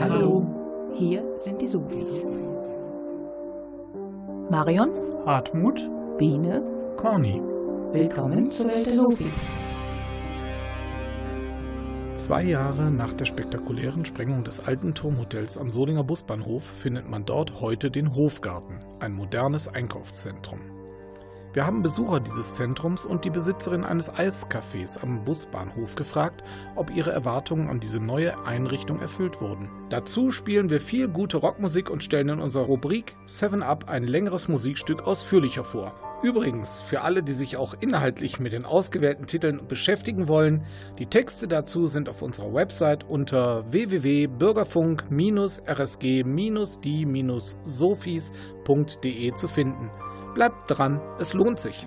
Hallo. Hier sind die Sofis. Marion, Hartmut, Biene, Corny. willkommen zur Welt der Sofis. Zwei Jahre nach der spektakulären Sprengung des alten Turmhotels am Solinger Busbahnhof findet man dort heute den Hofgarten, ein modernes Einkaufszentrum. Wir haben Besucher dieses Zentrums und die Besitzerin eines Eiscafés am Busbahnhof gefragt, ob ihre Erwartungen an diese neue Einrichtung erfüllt wurden. Dazu spielen wir viel gute Rockmusik und stellen in unserer Rubrik 7 Up ein längeres Musikstück ausführlicher vor. Übrigens, für alle, die sich auch inhaltlich mit den ausgewählten Titeln beschäftigen wollen, die Texte dazu sind auf unserer Website unter www.bürgerfunk-die-sophies.de zu finden. Bleibt dran, es lohnt sich.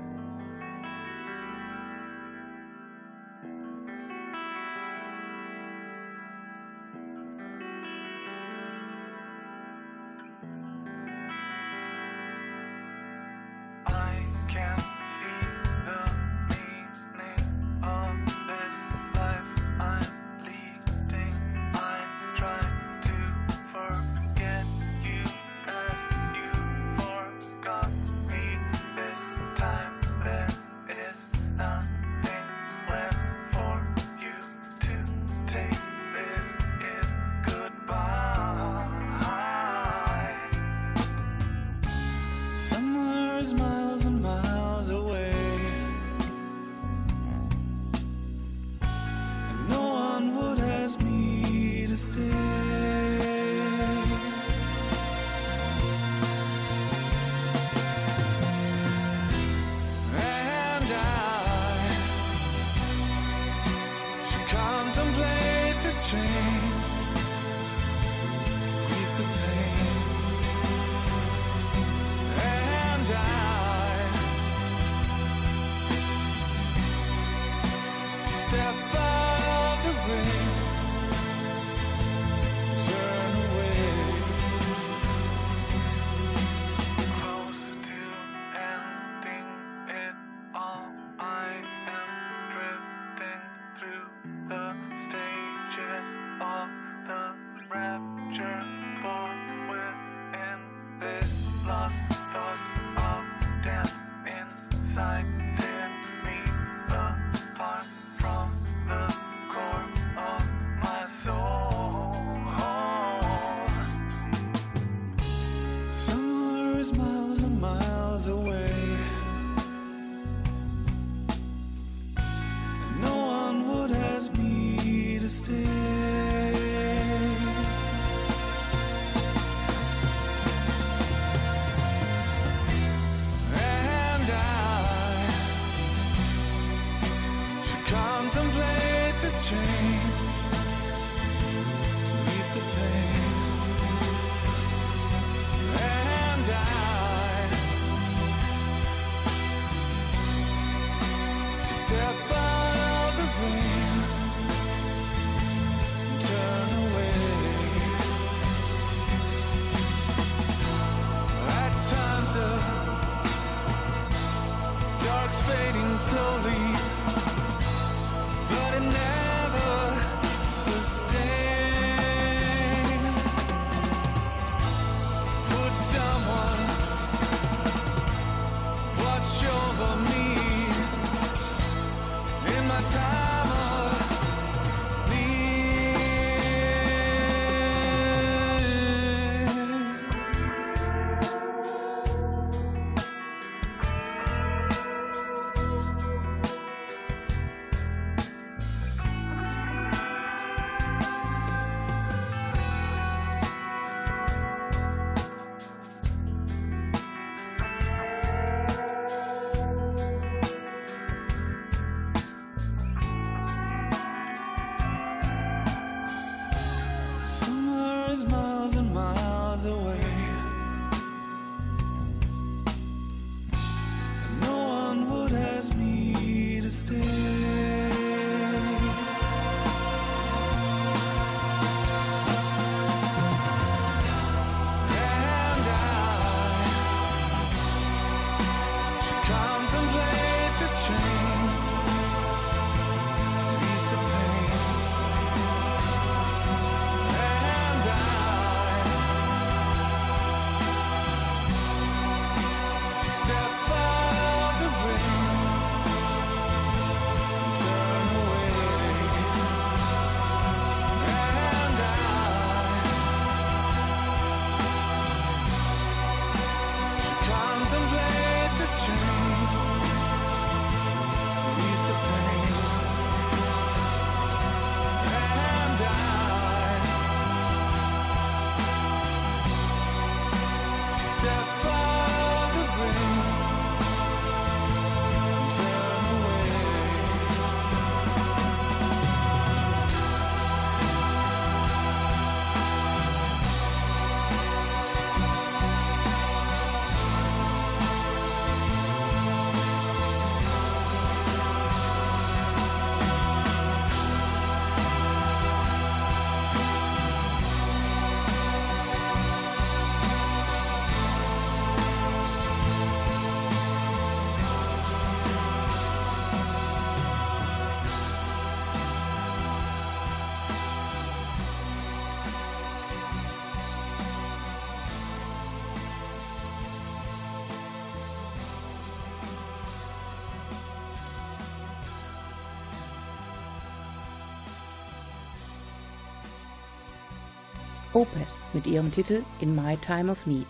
Opeth mit ihrem Titel In My Time of Need.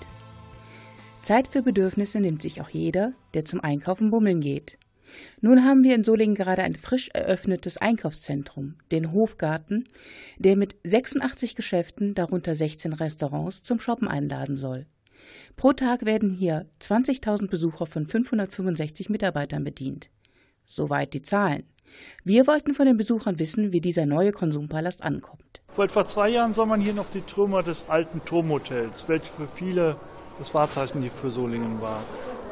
Zeit für Bedürfnisse nimmt sich auch jeder, der zum Einkaufen bummeln geht. Nun haben wir in Solingen gerade ein frisch eröffnetes Einkaufszentrum, den Hofgarten, der mit 86 Geschäften, darunter 16 Restaurants, zum Shoppen einladen soll. Pro Tag werden hier 20.000 Besucher von 565 Mitarbeitern bedient. Soweit die Zahlen. Wir wollten von den Besuchern wissen, wie dieser neue Konsumpalast ankommt. Vor etwa zwei Jahren sah man hier noch die Trümmer des alten Turmhotels, welche für viele das Wahrzeichen hier für Solingen war.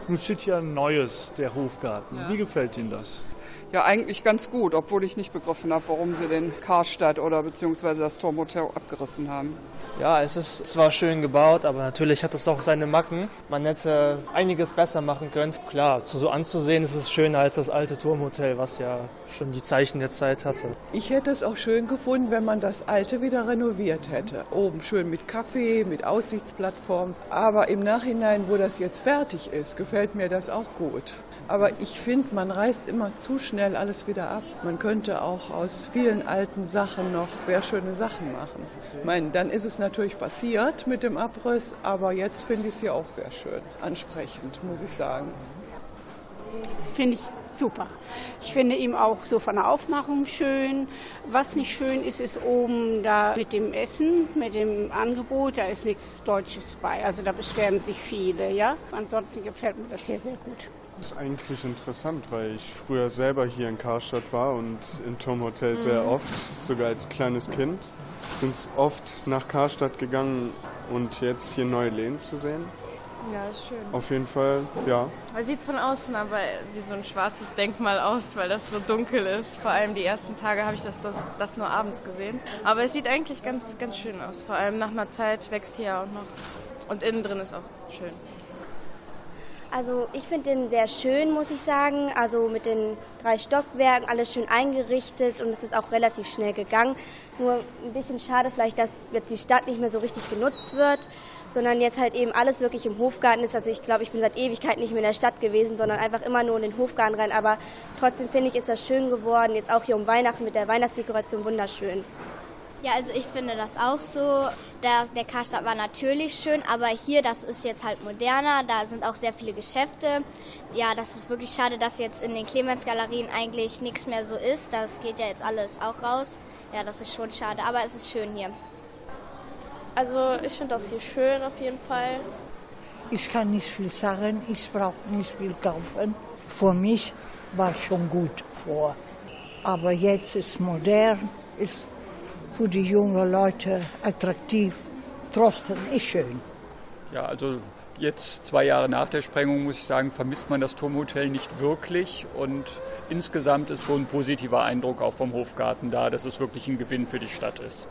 Nun steht hier ein neues, der Hofgarten. Ja. Wie gefällt Ihnen das? Ja, eigentlich ganz gut, obwohl ich nicht begriffen habe, warum sie den Karstadt oder beziehungsweise das Turmhotel abgerissen haben. Ja, es ist zwar schön gebaut, aber natürlich hat es auch seine Macken. Man hätte einiges besser machen können. Klar, so anzusehen ist es schöner als das alte Turmhotel, was ja schon die Zeichen der Zeit hatte. Ich hätte es auch schön gefunden, wenn man das alte wieder renoviert hätte. Oben schön mit Kaffee, mit Aussichtsplattform. Aber im Nachhinein, wo das jetzt fertig ist, gefällt mir das auch gut. Aber ich finde, man reißt immer zu schnell alles wieder ab. Man könnte auch aus vielen alten Sachen noch sehr schöne Sachen machen. Ich meine, dann ist es natürlich passiert mit dem Abriss, aber jetzt finde ich es hier auch sehr schön. Ansprechend, muss ich sagen. Finde ich super. Ich finde ihm auch so von der Aufmachung schön. Was nicht schön ist, ist oben da mit dem Essen, mit dem Angebot, da ist nichts Deutsches bei. Also da beschweren sich viele, ja. Ansonsten gefällt mir das hier sehr gut. Das ist eigentlich interessant, weil ich früher selber hier in Karstadt war und im Turmhotel sehr oft, sogar als kleines Kind, sind oft nach Karstadt gegangen und jetzt hier neue Läden zu sehen. Ja, ist schön. Auf jeden Fall, ja. Man sieht von außen aber wie so ein schwarzes Denkmal aus, weil das so dunkel ist. Vor allem die ersten Tage habe ich das, das, das nur abends gesehen. Aber es sieht eigentlich ganz, ganz schön aus. Vor allem nach einer Zeit wächst hier auch noch. Und innen drin ist auch schön. Also ich finde den sehr schön, muss ich sagen. Also mit den drei Stockwerken, alles schön eingerichtet und es ist auch relativ schnell gegangen. Nur ein bisschen schade vielleicht, dass jetzt die Stadt nicht mehr so richtig genutzt wird, sondern jetzt halt eben alles wirklich im Hofgarten ist. Also ich glaube, ich bin seit Ewigkeit nicht mehr in der Stadt gewesen, sondern einfach immer nur in den Hofgarten rein. Aber trotzdem finde ich, ist das schön geworden. Jetzt auch hier um Weihnachten mit der Weihnachtsdekoration wunderschön. Ja, also ich finde das auch so. Der, der Karstadt war natürlich schön, aber hier, das ist jetzt halt moderner. Da sind auch sehr viele Geschäfte. Ja, das ist wirklich schade, dass jetzt in den Clemens-Galerien eigentlich nichts mehr so ist. Das geht ja jetzt alles auch raus. Ja, das ist schon schade, aber es ist schön hier. Also ich finde das hier schön auf jeden Fall. Ich kann nicht viel sagen, ich brauche nicht viel kaufen. Für mich war schon gut vor. Aber jetzt ist modern, ist für die jungen Leute attraktiv. Trotzdem ist schön. Ja, also jetzt zwei Jahre nach der Sprengung muss ich sagen, vermisst man das Turmhotel nicht wirklich und insgesamt ist schon ein positiver Eindruck auch vom Hofgarten da, dass es wirklich ein Gewinn für die Stadt ist.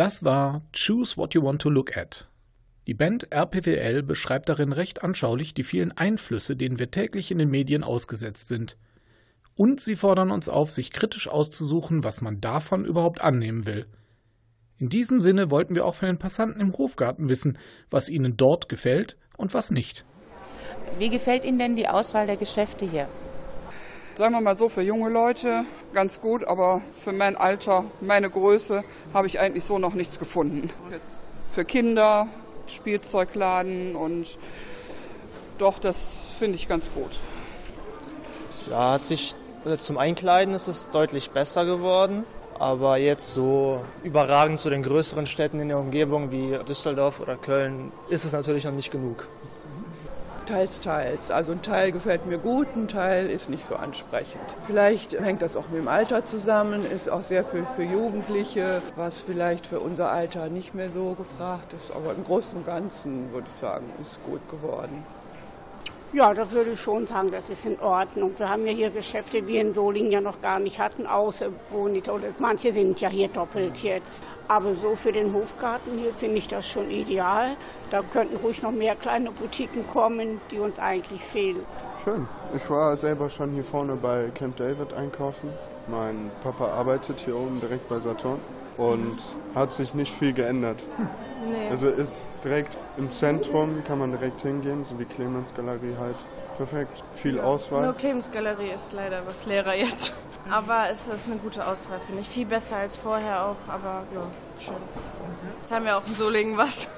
Das war Choose What You Want to Look At. Die Band RPWL beschreibt darin recht anschaulich die vielen Einflüsse, denen wir täglich in den Medien ausgesetzt sind. Und sie fordern uns auf, sich kritisch auszusuchen, was man davon überhaupt annehmen will. In diesem Sinne wollten wir auch von den Passanten im Hofgarten wissen, was ihnen dort gefällt und was nicht. Wie gefällt Ihnen denn die Auswahl der Geschäfte hier? Sagen wir mal so, für junge Leute ganz gut, aber für mein Alter, meine Größe, habe ich eigentlich so noch nichts gefunden. Für Kinder, Spielzeugladen und doch, das finde ich ganz gut. Ja, hat sich also zum Einkleiden ist es deutlich besser geworden. Aber jetzt so überragend zu den größeren Städten in der Umgebung wie Düsseldorf oder Köln ist es natürlich noch nicht genug. Teils, teils. Also ein Teil gefällt mir gut, ein Teil ist nicht so ansprechend. Vielleicht hängt das auch mit dem Alter zusammen, ist auch sehr viel für Jugendliche, was vielleicht für unser Alter nicht mehr so gefragt ist. Aber im Großen und Ganzen würde ich sagen, ist gut geworden. Ja, da würde ich schon sagen, das ist in Ordnung. Wir haben ja hier Geschäfte, die wir in Solingen ja noch gar nicht hatten, außer Bonita. Oder manche sind ja hier doppelt jetzt. Aber so für den Hofgarten hier finde ich das schon ideal. Da könnten ruhig noch mehr kleine Boutiquen kommen, die uns eigentlich fehlen. Schön. Ich war selber schon hier vorne bei Camp David einkaufen. Mein Papa arbeitet hier oben direkt bei Saturn und hat sich nicht viel geändert. Nee. Also ist direkt im Zentrum, kann man direkt hingehen, so wie Clemens Galerie halt. Perfekt, viel Auswahl. Nur Clemens Galerie ist leider was leerer jetzt. Aber es ist eine gute Auswahl, finde ich. Viel besser als vorher auch, aber ja, schön. Jetzt haben wir auch in Solingen was.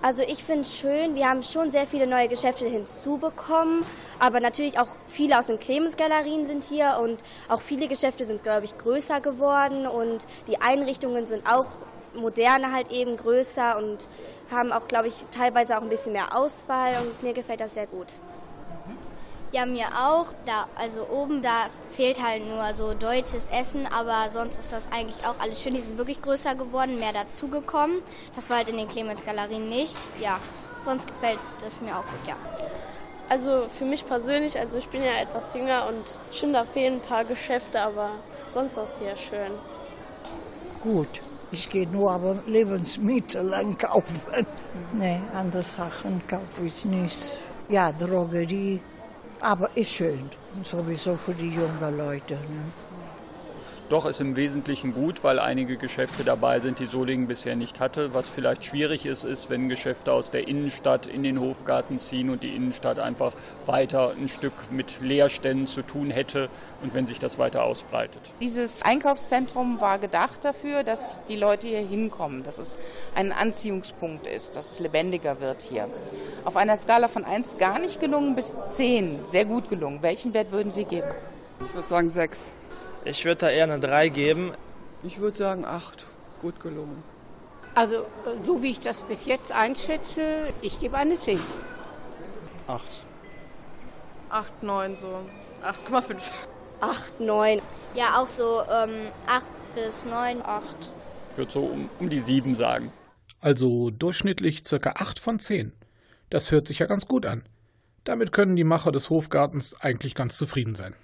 Also ich finde es schön, wir haben schon sehr viele neue Geschäfte hinzubekommen, aber natürlich auch viele aus den Clemens-Galerien sind hier und auch viele Geschäfte sind, glaube ich, größer geworden und die Einrichtungen sind auch moderner halt eben größer und haben auch, glaube ich, teilweise auch ein bisschen mehr Auswahl und mir gefällt das sehr gut. Ja, mir auch. Da, also oben, da fehlt halt nur so deutsches Essen, aber sonst ist das eigentlich auch alles schön. Die sind wirklich größer geworden, mehr dazugekommen. Das war halt in den Clemens-Galerien nicht. Ja, sonst gefällt das mir auch gut, ja. Also für mich persönlich, also ich bin ja etwas jünger und schon da fehlen ein paar Geschäfte, aber sonst ist das hier schön. Gut. Ich gehe nur aber Lebensmittel einkaufen. Nee, andere Sachen kaufe ich nicht. Ja, Drogerie. Aber ist schön. Sowieso für die jungen Leute. Ne? Doch ist im Wesentlichen gut, weil einige Geschäfte dabei sind, die Solingen bisher nicht hatte. Was vielleicht schwierig ist, ist, wenn Geschäfte aus der Innenstadt in den Hofgarten ziehen und die Innenstadt einfach weiter ein Stück mit Leerständen zu tun hätte und wenn sich das weiter ausbreitet. Dieses Einkaufszentrum war gedacht dafür, dass die Leute hier hinkommen, dass es ein Anziehungspunkt ist, dass es lebendiger wird hier. Auf einer Skala von 1 gar nicht gelungen bis 10 sehr gut gelungen. Welchen Wert würden Sie geben? Ich würde sagen 6. Ich würde da eher eine 3 geben. Ich würde sagen 8. Gut gelungen. Also so wie ich das bis jetzt einschätze, ich gebe eine 10. 8. 8, 9 so. 8,5. 8, 9. Ja, auch so ähm, 8 bis 9. 8. Ich würde so um, um die 7 sagen. Also durchschnittlich circa 8 von 10. Das hört sich ja ganz gut an. Damit können die Macher des Hofgartens eigentlich ganz zufrieden sein.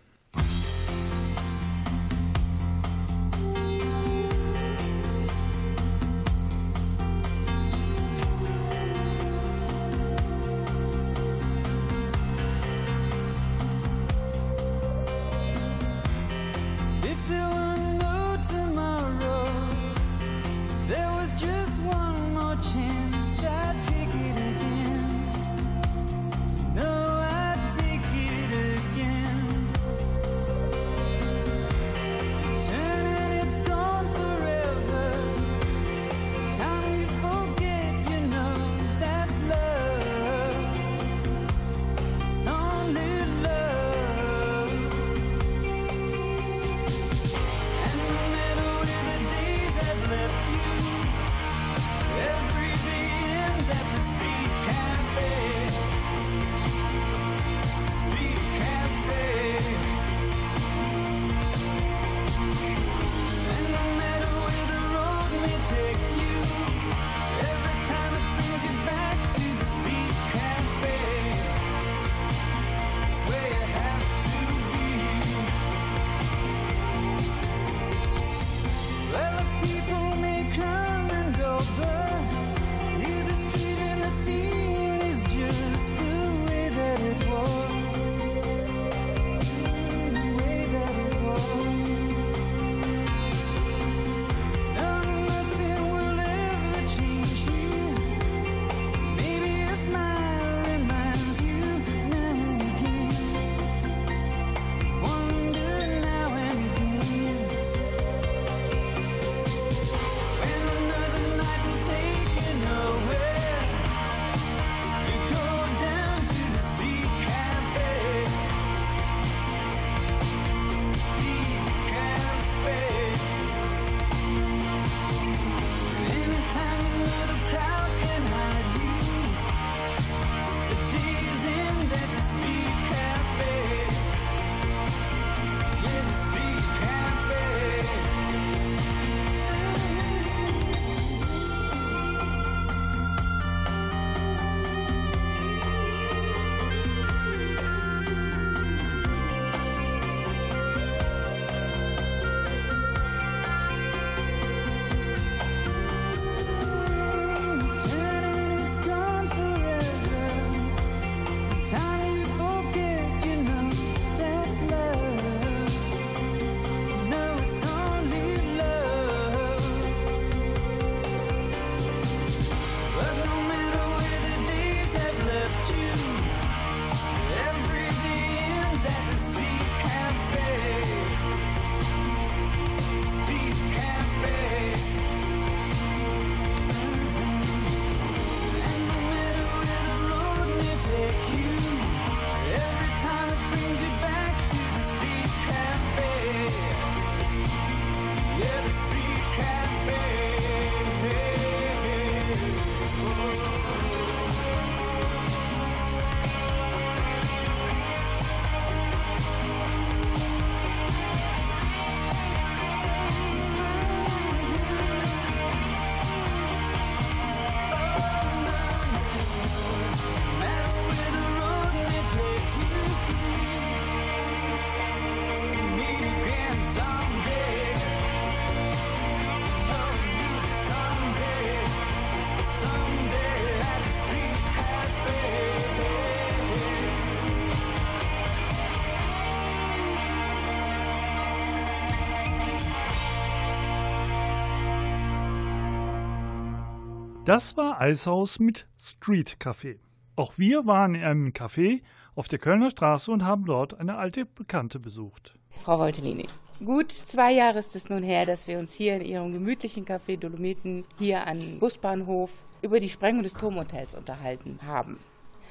Das war Eishaus mit Street Café. Auch wir waren in einem Café auf der Kölner Straße und haben dort eine alte Bekannte besucht. Frau Woltellini. Gut zwei Jahre ist es nun her, dass wir uns hier in Ihrem gemütlichen Café Dolomiten hier am Busbahnhof über die Sprengung des Turmhotels unterhalten haben.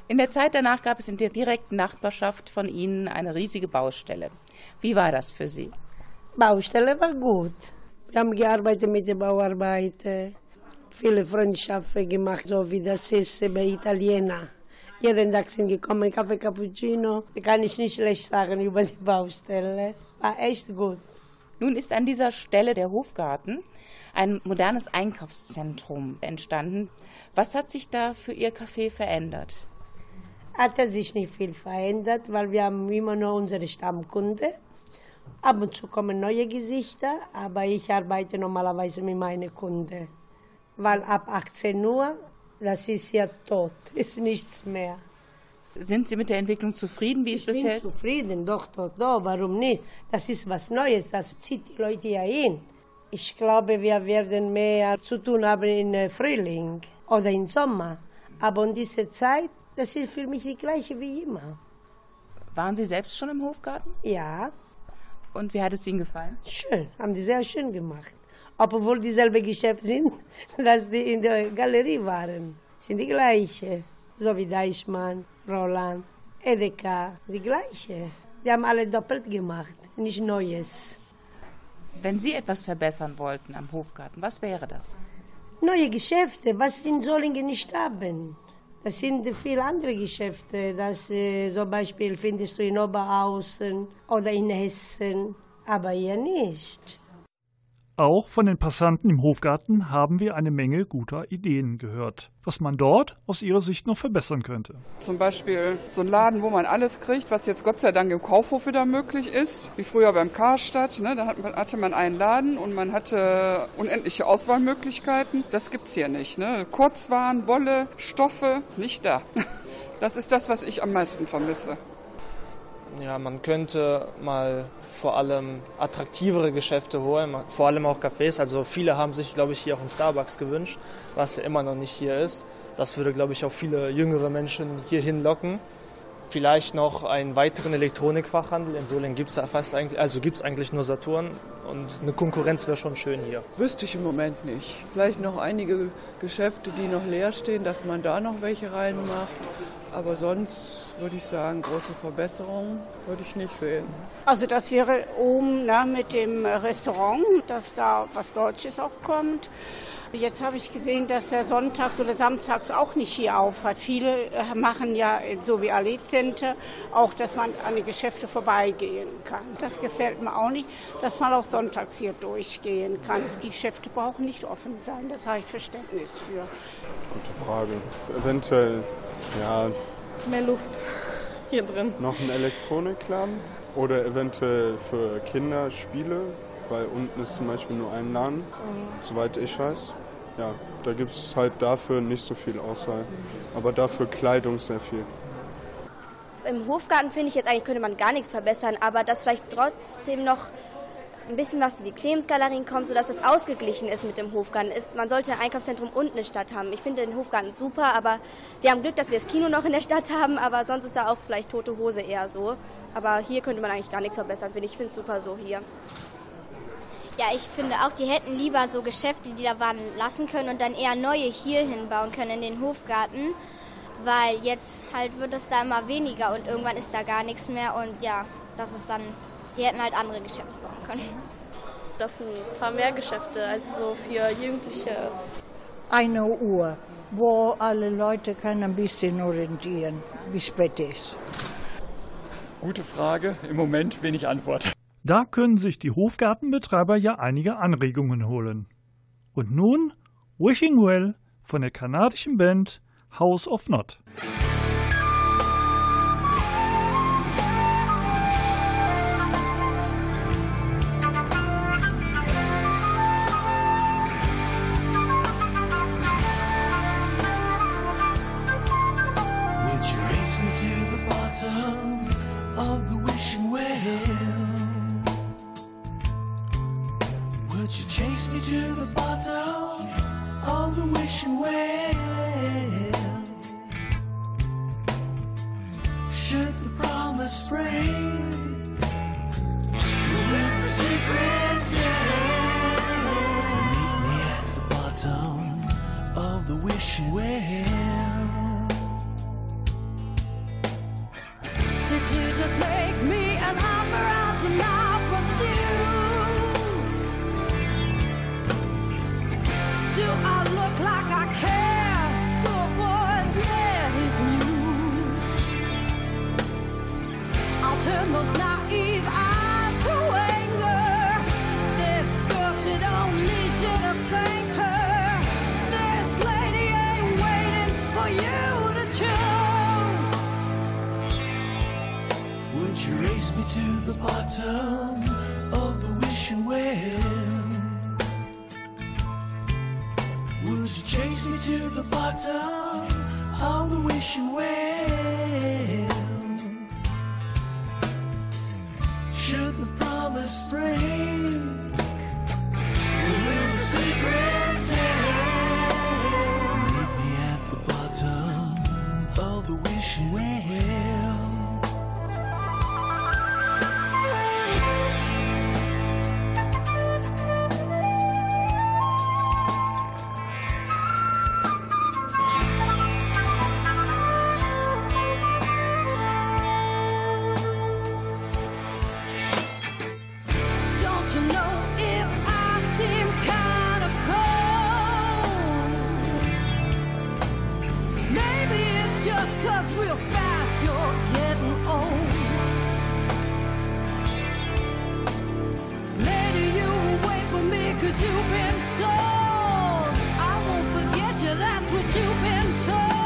In der Zeit danach gab es in der direkten Nachbarschaft von Ihnen eine riesige Baustelle. Wie war das für Sie? Baustelle war gut. Wir haben gearbeitet mit den Bauarbeiten, viele Freundschaften gemacht, so wie das ist bei Italiener. Jeden Tag sind gekommen, Kaffee Cappuccino. Kann ich nicht schlecht sagen über die Baustelle. War echt gut. Nun ist an dieser Stelle der Hofgarten ein modernes Einkaufszentrum entstanden. Was hat sich da für Ihr Café verändert? Hat sich nicht viel verändert, weil wir haben immer noch unsere Stammkunde. Ab und zu kommen neue Gesichter, aber ich arbeite normalerweise mit meinen Kunden. Weil ab 18 Uhr, das ist ja tot, ist nichts mehr. Sind Sie mit der Entwicklung zufrieden? Wie ist ich bin zufrieden, doch, doch, doch, warum nicht? Das ist was Neues, das zieht die Leute ja hin. Ich glaube, wir werden mehr zu tun haben im Frühling oder im Sommer. Aber in dieser Zeit, das ist für mich die gleiche wie immer. Waren Sie selbst schon im Hofgarten? Ja. Und wie hat es Ihnen gefallen? Schön, haben die sehr schön gemacht. Obwohl dieselbe Geschäfte sind, dass die in der Galerie waren. Sind die gleiche. So wie Deichmann, Roland, Edeka, die gleiche. Die haben alle doppelt gemacht, nicht Neues. Wenn Sie etwas verbessern wollten am Hofgarten, was wäre das? Neue Geschäfte, was in Solingen nicht haben. Das sind viele andere Geschäfte. Das äh, zum Beispiel findest du in Oberhausen oder in Hessen, aber hier nicht. Auch von den Passanten im Hofgarten haben wir eine Menge guter Ideen gehört, was man dort aus ihrer Sicht noch verbessern könnte. Zum Beispiel so ein Laden, wo man alles kriegt, was jetzt Gott sei Dank im Kaufhof wieder möglich ist, wie früher beim Karstadt. Ne? Da hatte man einen Laden und man hatte unendliche Auswahlmöglichkeiten. Das gibt's hier nicht. Ne? Kurzwaren, Wolle, Stoffe, nicht da. Das ist das, was ich am meisten vermisse. Ja, man könnte mal vor allem attraktivere Geschäfte holen, vor allem auch Cafés. Also viele haben sich, glaube ich, hier auch einen Starbucks gewünscht, was ja immer noch nicht hier ist. Das würde, glaube ich, auch viele jüngere Menschen hierhin locken. Vielleicht noch einen weiteren Elektronikfachhandel. In Solingen gibt es fast eigentlich, also gibt es eigentlich nur Saturn und eine Konkurrenz wäre schon schön hier. Wüsste ich im Moment nicht. Vielleicht noch einige Geschäfte, die noch leer stehen, dass man da noch welche reinmacht. Aber sonst würde ich sagen, große Verbesserungen würde ich nicht sehen. Also das wäre oben na, mit dem Restaurant, dass da was Deutsches auch kommt. Jetzt habe ich gesehen, dass er sonntags oder samstags auch nicht hier auf hat. Viele äh, machen ja, so wie Allee Center, auch, dass man an die Geschäfte vorbeigehen kann. Das gefällt mir auch nicht, dass man auch sonntags hier durchgehen kann. Die Geschäfte brauchen nicht offen sein, das habe ich Verständnis für. Gute Frage. Eventuell, ja. Mehr Luft hier drin. Noch ein Elektronikladen oder eventuell für Kinder Spiele, weil unten ist zum Beispiel nur ein Laden, mhm. soweit ich weiß. Ja, da gibt es halt dafür nicht so viel Auswahl, aber dafür Kleidung sehr viel. Im Hofgarten finde ich jetzt eigentlich könnte man gar nichts verbessern, aber dass vielleicht trotzdem noch ein bisschen was in die Clemens-Galerien kommt, sodass es ausgeglichen ist mit dem Hofgarten. Ist, man sollte ein Einkaufszentrum und eine Stadt haben. Ich finde den Hofgarten super, aber wir haben Glück, dass wir das Kino noch in der Stadt haben, aber sonst ist da auch vielleicht tote Hose eher so. Aber hier könnte man eigentlich gar nichts verbessern, finde ich. Ich finde es super so hier. Ja, ich finde auch, die hätten lieber so Geschäfte, die da waren, lassen können und dann eher neue hier hinbauen können in den Hofgarten. Weil jetzt halt wird es da immer weniger und irgendwann ist da gar nichts mehr und ja, das ist dann, die hätten halt andere Geschäfte bauen können. Das sind ein paar mehr Geschäfte, also so für Jugendliche. Eine Uhr, wo alle Leute können ein bisschen orientieren, wie spät ist. Gute Frage, im Moment wenig Antwort. Da können sich die Hofgartenbetreiber ja einige Anregungen holen. Und nun Wishing Well von der kanadischen Band House of Not. Told.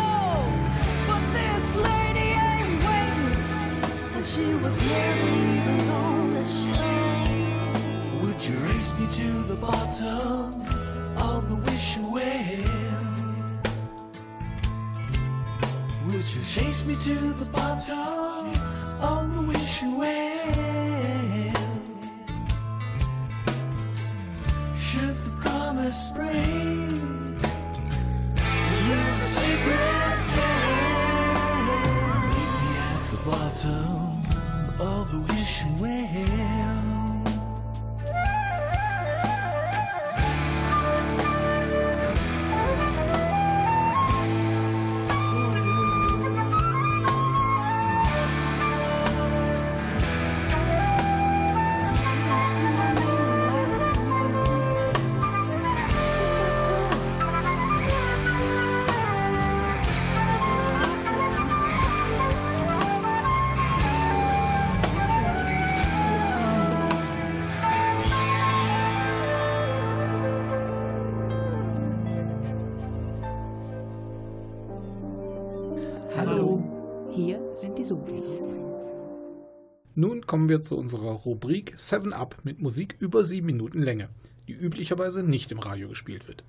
Kommen wir zu unserer Rubrik 7 Up mit Musik über 7 Minuten Länge, die üblicherweise nicht im Radio gespielt wird.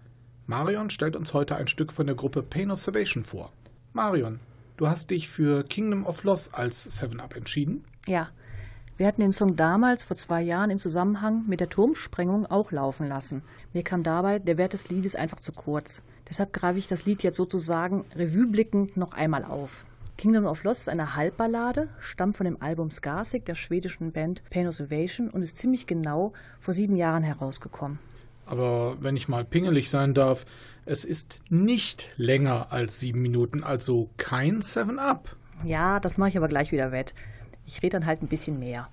Marion stellt uns heute ein Stück von der Gruppe Pain of Salvation vor. Marion, du hast dich für Kingdom of Loss als 7 Up entschieden? Ja, wir hatten den Song damals vor zwei Jahren im Zusammenhang mit der Turmsprengung auch laufen lassen. Mir kam dabei der Wert des Liedes einfach zu kurz. Deshalb greife ich das Lied jetzt sozusagen revueblickend noch einmal auf. Kingdom of Lost ist eine Halbballade, stammt von dem Album Skarsik der schwedischen Band Pain of Salvation und ist ziemlich genau vor sieben Jahren herausgekommen. Aber wenn ich mal pingelig sein darf, es ist nicht länger als sieben Minuten, also kein 7 Up. Ja, das mache ich aber gleich wieder wett. Ich rede dann halt ein bisschen mehr.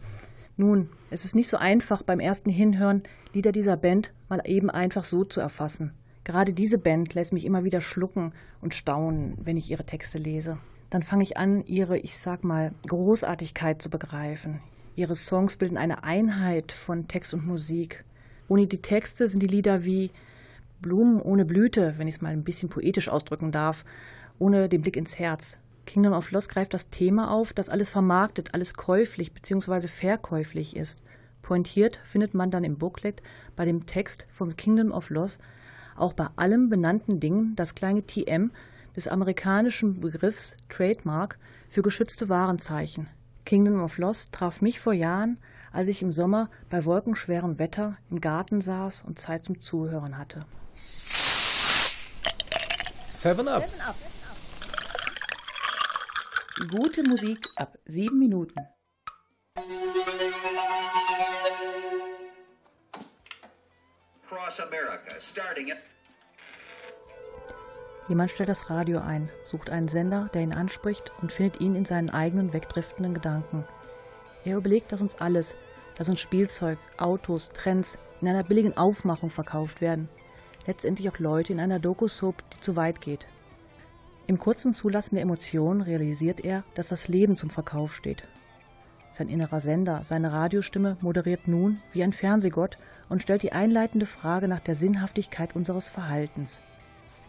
Nun, es ist nicht so einfach beim ersten Hinhören, Lieder dieser Band mal eben einfach so zu erfassen. Gerade diese Band lässt mich immer wieder schlucken und staunen, wenn ich ihre Texte lese. Dann fange ich an, ihre, ich sag mal, Großartigkeit zu begreifen. Ihre Songs bilden eine Einheit von Text und Musik. Ohne die Texte sind die Lieder wie Blumen ohne Blüte, wenn ich es mal ein bisschen poetisch ausdrücken darf, ohne den Blick ins Herz. Kingdom of Lost greift das Thema auf, dass alles vermarktet, alles käuflich bzw. verkäuflich ist. Pointiert findet man dann im Booklet bei dem Text von Kingdom of Lost auch bei allem benannten Dingen das kleine TM des amerikanischen Begriffs Trademark für geschützte Warenzeichen. Kingdom of Lost traf mich vor Jahren, als ich im Sommer bei wolkenschwerem Wetter im Garten saß und Zeit zum Zuhören hatte. Seven Up. Gute Musik ab sieben Minuten. Across America, starting at Jemand stellt das Radio ein, sucht einen Sender, der ihn anspricht und findet ihn in seinen eigenen wegdriftenden Gedanken. Er überlegt, dass uns alles, dass uns Spielzeug, Autos, Trends in einer billigen Aufmachung verkauft werden. Letztendlich auch Leute in einer Doku-Soap, die zu weit geht. Im kurzen Zulassen der Emotionen realisiert er, dass das Leben zum Verkauf steht. Sein innerer Sender, seine Radiostimme moderiert nun wie ein Fernsehgott und stellt die einleitende Frage nach der Sinnhaftigkeit unseres Verhaltens.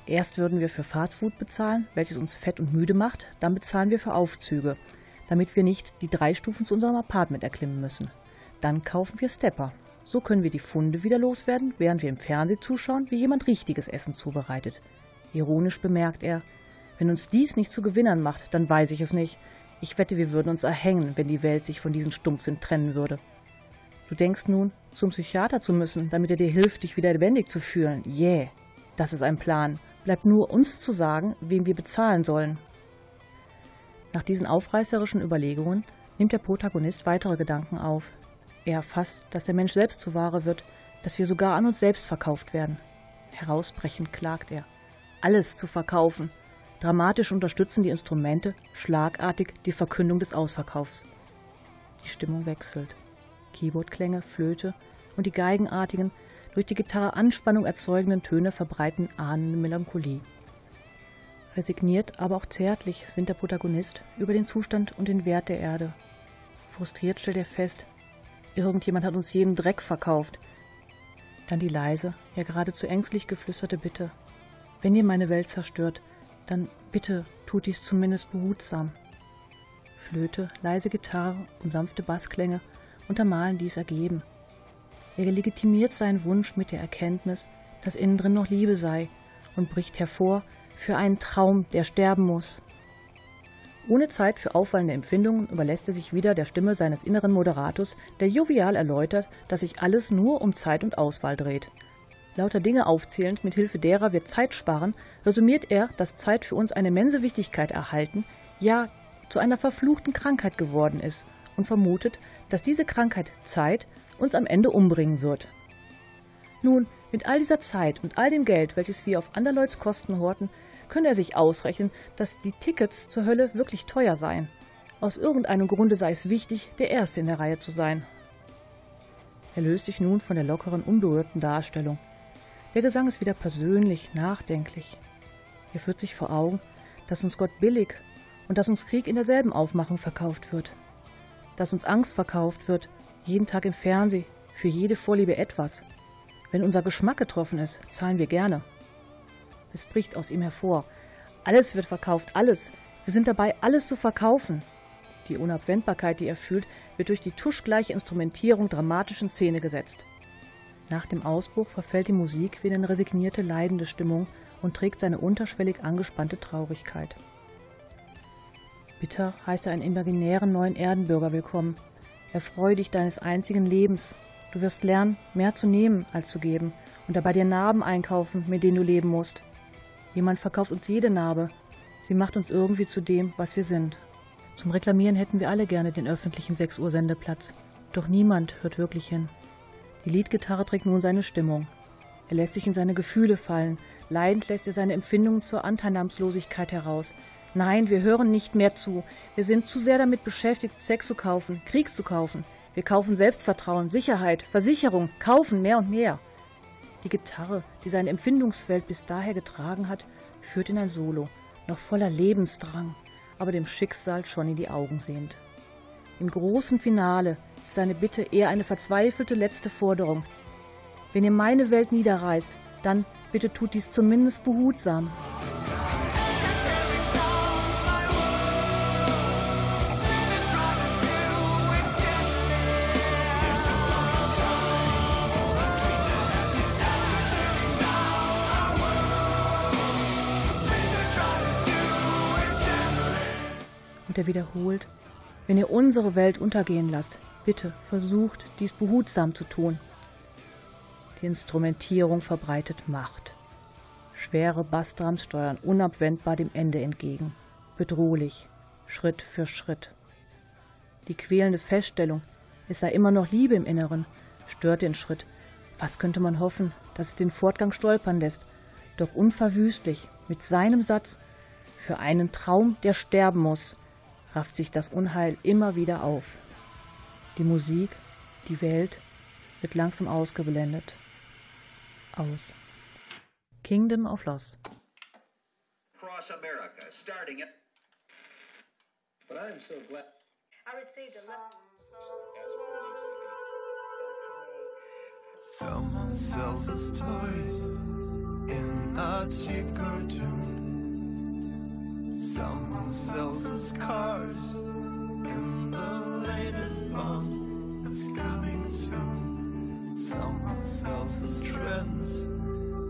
Erst würden wir für Fastfood bezahlen, welches uns fett und müde macht, dann bezahlen wir für Aufzüge, damit wir nicht die drei Stufen zu unserem Apartment erklimmen müssen. Dann kaufen wir Stepper. So können wir die Funde wieder loswerden, während wir im Fernsehen zuschauen, wie jemand richtiges Essen zubereitet. Ironisch bemerkt er, wenn uns dies nicht zu Gewinnern macht, dann weiß ich es nicht. Ich wette, wir würden uns erhängen, wenn die Welt sich von diesen Stumpfsinn trennen würde. Du denkst nun, zum Psychiater zu müssen, damit er dir hilft, dich wieder lebendig zu fühlen. Yeah, das ist ein Plan. Bleibt nur uns zu sagen, wem wir bezahlen sollen. Nach diesen aufreißerischen Überlegungen nimmt der Protagonist weitere Gedanken auf. Er erfasst, dass der Mensch selbst zu Ware wird, dass wir sogar an uns selbst verkauft werden. Herausbrechend klagt er. Alles zu verkaufen. Dramatisch unterstützen die Instrumente schlagartig die Verkündung des Ausverkaufs. Die Stimmung wechselt. Keyboardklänge, Flöte und die geigenartigen, durch die Gitarre Anspannung erzeugenden Töne verbreiten ahnende Melancholie. Resigniert, aber auch zärtlich sind der Protagonist über den Zustand und den Wert der Erde. Frustriert stellt er fest, irgendjemand hat uns jeden Dreck verkauft. Dann die leise, ja geradezu ängstlich geflüsterte Bitte. Wenn ihr meine Welt zerstört, dann bitte tut dies zumindest behutsam. Flöte, leise Gitarre und sanfte Bassklänge untermalen dies Ergeben. Er legitimiert seinen Wunsch mit der Erkenntnis, dass innen drin noch Liebe sei und bricht hervor für einen Traum, der sterben muss. Ohne Zeit für auffallende Empfindungen überlässt er sich wieder der Stimme seines inneren Moderators, der jovial erläutert, dass sich alles nur um Zeit und Auswahl dreht. Lauter Dinge aufzählend, mit Hilfe derer wir Zeit sparen, resümiert er, dass Zeit für uns eine immense Wichtigkeit erhalten, ja zu einer verfluchten Krankheit geworden ist und vermutet, dass diese Krankheit Zeit uns am Ende umbringen wird. Nun, mit all dieser Zeit und all dem Geld, welches wir auf Anderleuts Kosten horten, könne er sich ausrechnen, dass die Tickets zur Hölle wirklich teuer seien. Aus irgendeinem Grunde sei es wichtig, der Erste in der Reihe zu sein. Er löst sich nun von der lockeren, unberührten Darstellung. Der Gesang ist wieder persönlich, nachdenklich. Er führt sich vor Augen, dass uns Gott billig und dass uns Krieg in derselben Aufmachung verkauft wird. Dass uns Angst verkauft wird, jeden Tag im Fernsehen, für jede Vorliebe etwas. Wenn unser Geschmack getroffen ist, zahlen wir gerne. Es bricht aus ihm hervor. Alles wird verkauft, alles. Wir sind dabei, alles zu verkaufen. Die Unabwendbarkeit, die er fühlt, wird durch die tuschgleiche Instrumentierung dramatisch in Szene gesetzt. Nach dem Ausbruch verfällt die Musik wieder in resignierte, leidende Stimmung und trägt seine unterschwellig angespannte Traurigkeit. Bitter heißt er einen imaginären neuen Erdenbürger willkommen. Erfreu dich deines einzigen Lebens. Du wirst lernen, mehr zu nehmen als zu geben und dabei dir Narben einkaufen, mit denen du leben musst. Jemand verkauft uns jede Narbe. Sie macht uns irgendwie zu dem, was wir sind. Zum Reklamieren hätten wir alle gerne den öffentlichen 6 Uhr Sendeplatz. Doch niemand hört wirklich hin. Die Liedgitarre trägt nun seine Stimmung. Er lässt sich in seine Gefühle fallen. Leidend lässt er seine Empfindungen zur Anteilnahmslosigkeit heraus. Nein, wir hören nicht mehr zu. Wir sind zu sehr damit beschäftigt, Sex zu kaufen, Kriegs zu kaufen. Wir kaufen Selbstvertrauen, Sicherheit, Versicherung, kaufen mehr und mehr. Die Gitarre, die seine Empfindungswelt bis daher getragen hat, führt in ein Solo, noch voller Lebensdrang, aber dem Schicksal schon in die Augen sehend. Im großen Finale ist seine Bitte eher eine verzweifelte letzte Forderung. Wenn ihr meine Welt niederreißt, dann bitte tut dies zumindest behutsam. Und er wiederholt, wenn ihr unsere Welt untergehen lasst, bitte versucht, dies behutsam zu tun. Die Instrumentierung verbreitet Macht. Schwere Bassdrams steuern unabwendbar dem Ende entgegen. Bedrohlich, Schritt für Schritt. Die quälende Feststellung, es sei immer noch Liebe im Inneren, stört den Schritt. Was könnte man hoffen, dass es den Fortgang stolpern lässt? Doch unverwüstlich, mit seinem Satz, für einen Traum, der sterben muss, rafft sich das Unheil immer wieder auf. Die Musik, die Welt wird langsam ausgeblendet. Aus. Kingdom of Loss. Across America, starting at. But I am so glad. I received a letter. Someone sells us toys in a cheap cartoon. Someone sells us cars in the latest bomb that's coming soon. Someone sells us trends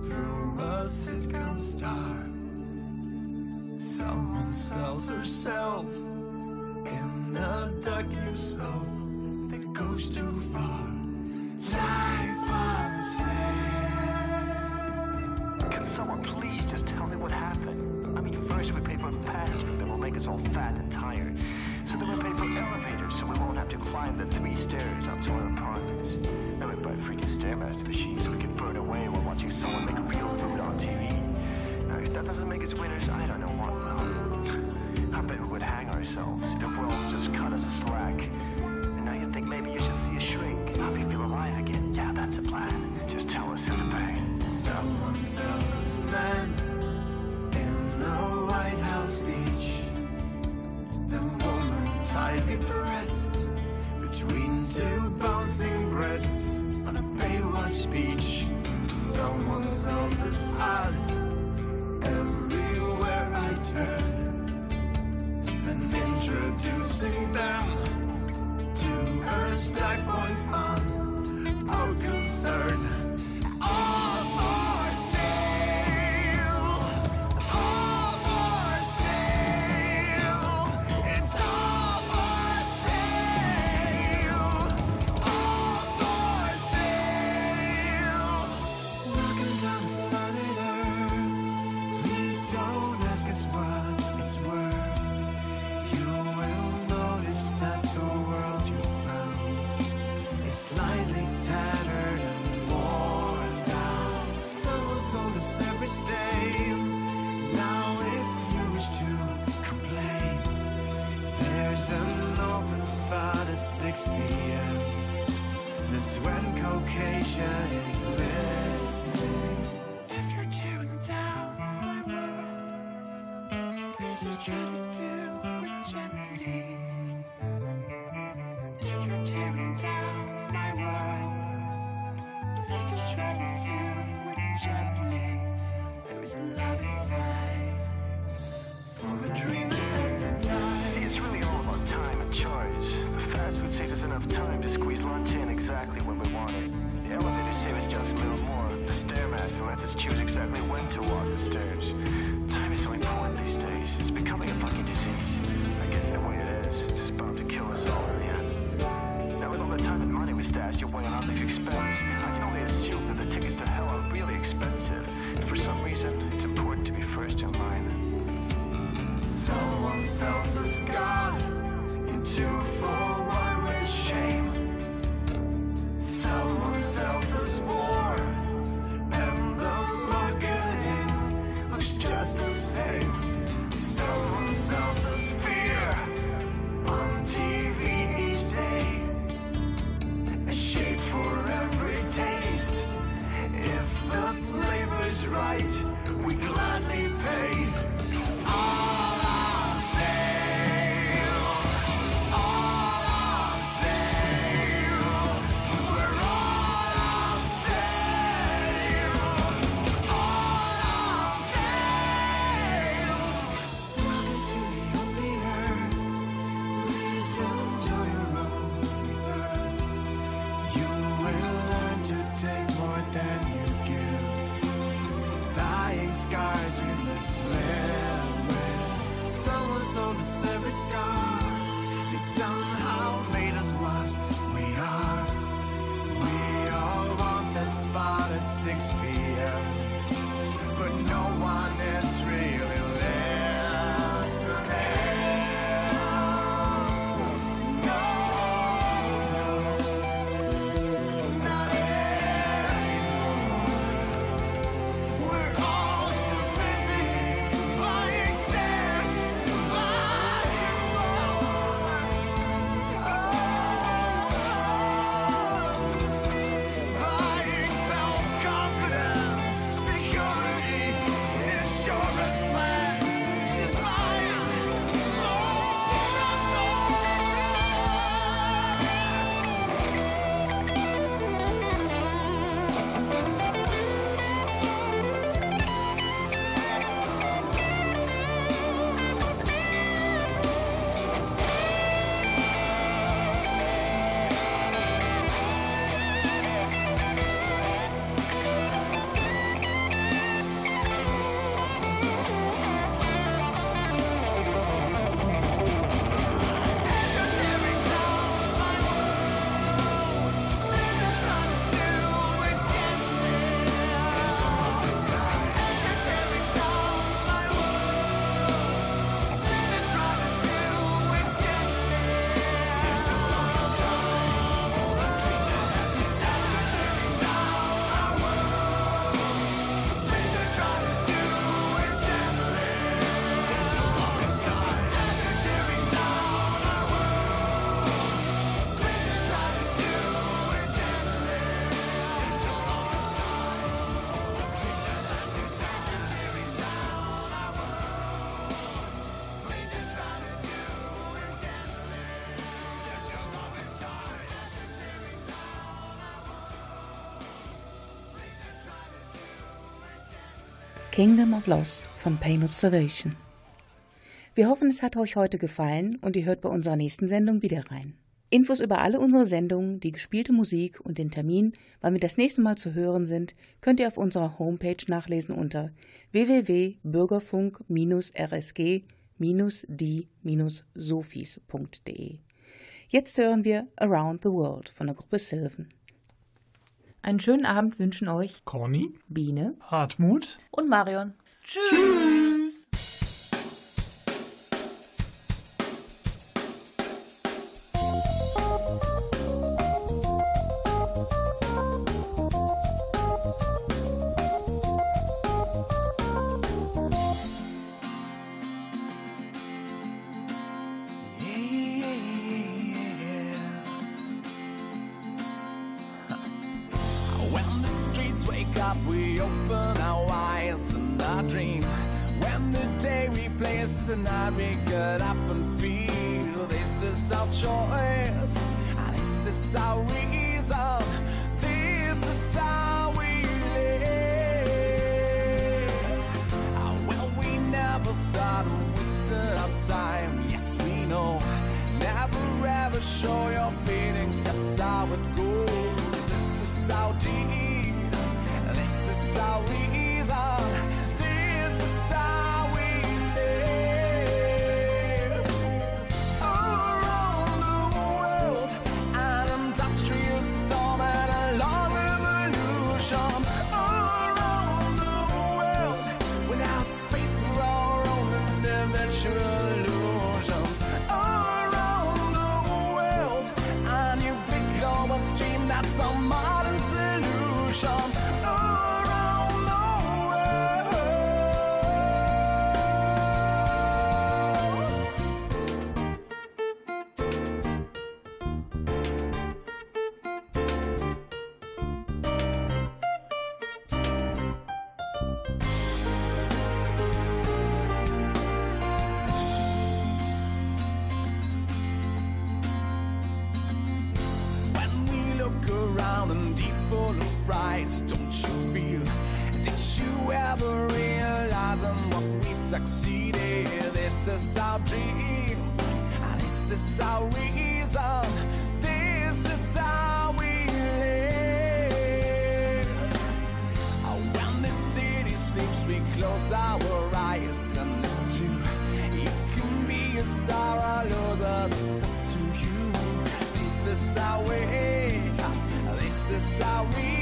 through a sitcom star. Someone sells herself in a docu-soap that goes too far. Life on sale. Can someone please just tell me what happened? First we pay for fast food that will make us all fat and tired. So then we pay for elevators so we won't have to climb the three stairs up to our apartments. Then we buy freaking Stairmaster machines so we can burn away while watching someone make real food on TV. Now, if that doesn't make us winners, I don't know what will. I bet we would hang ourselves if the world just cut us a slack. And now you think maybe you should see a shrink. Her stack same. Kingdom of Loss von Pain Observation. Wir hoffen, es hat euch heute gefallen und ihr hört bei unserer nächsten Sendung wieder rein. Infos über alle unsere Sendungen, die gespielte Musik und den Termin, wann wir das nächste Mal zu hören sind, könnt ihr auf unserer Homepage nachlesen unter www.bürgerfunk-rsg-die-sophies.de. Jetzt hören wir Around the World von der Gruppe Sylvan. Einen schönen Abend wünschen euch Conny, Biene, Hartmut und Marion. Tschüss. When This is our dream, this is our reason. This is how we live. When the city sleeps, we close our eyes, and it's true. You can be a star or loser, it's up to you. This is our way. This is our reason.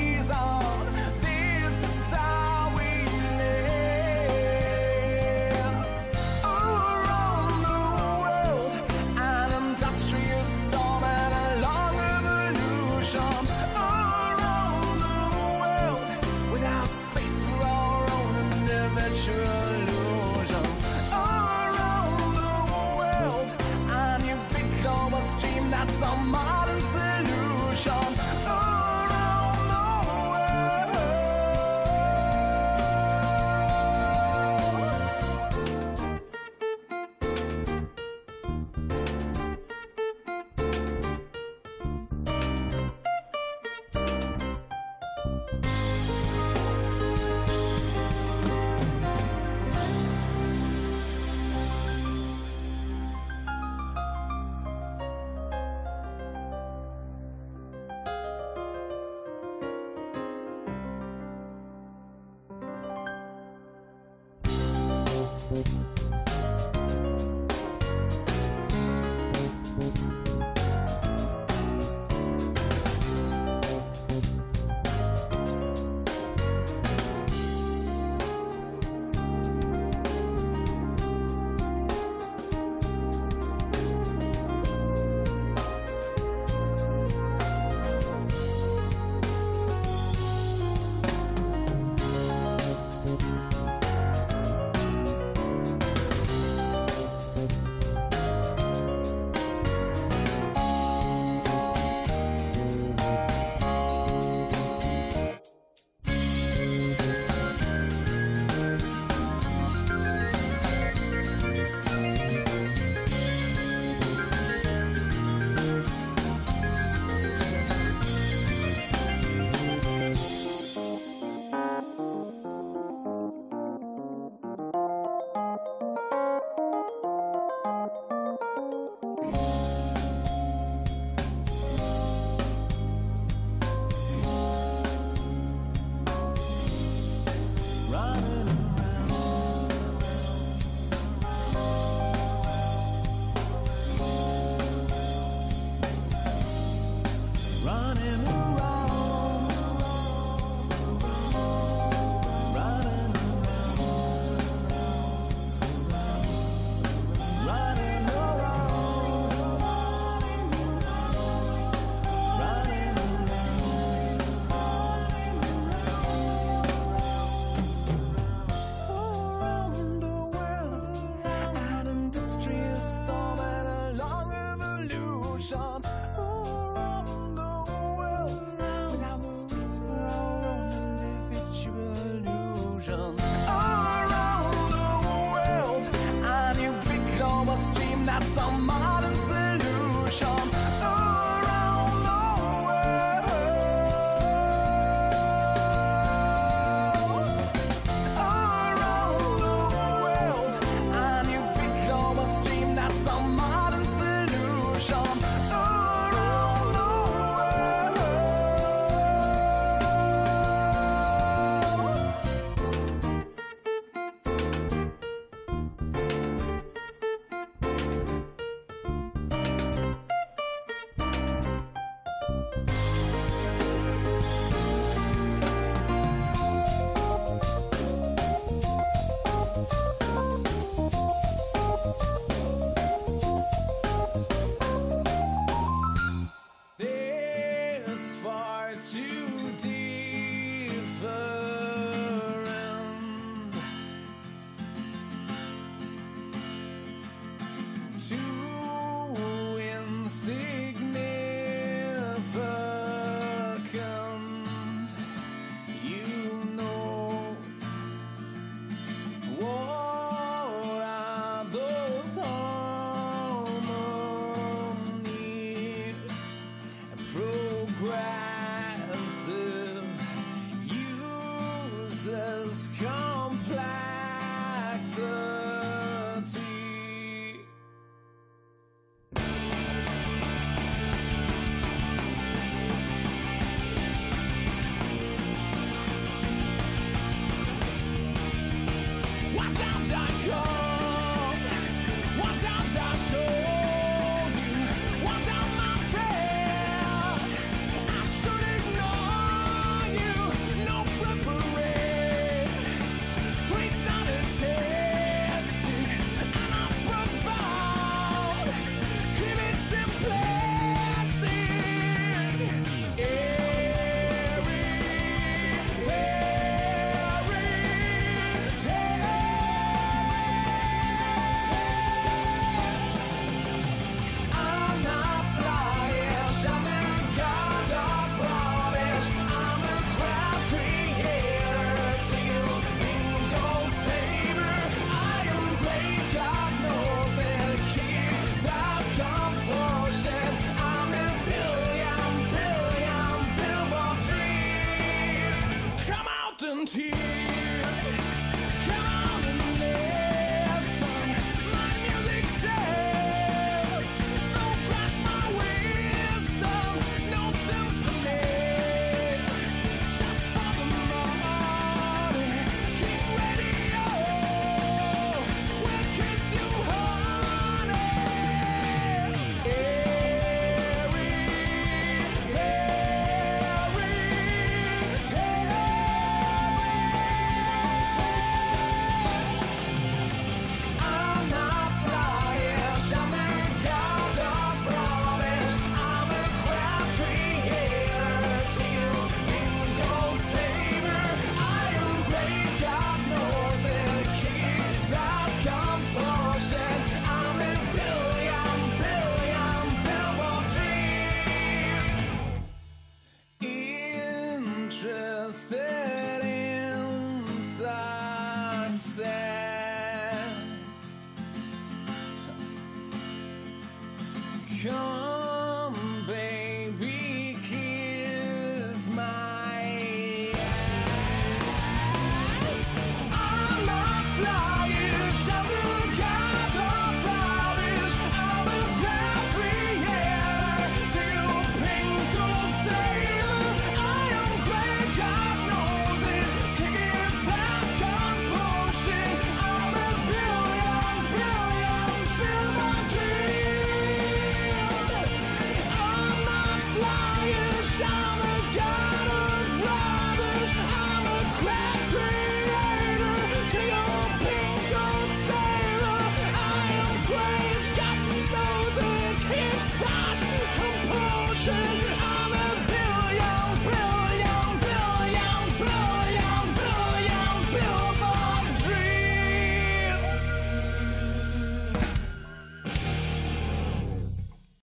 ground.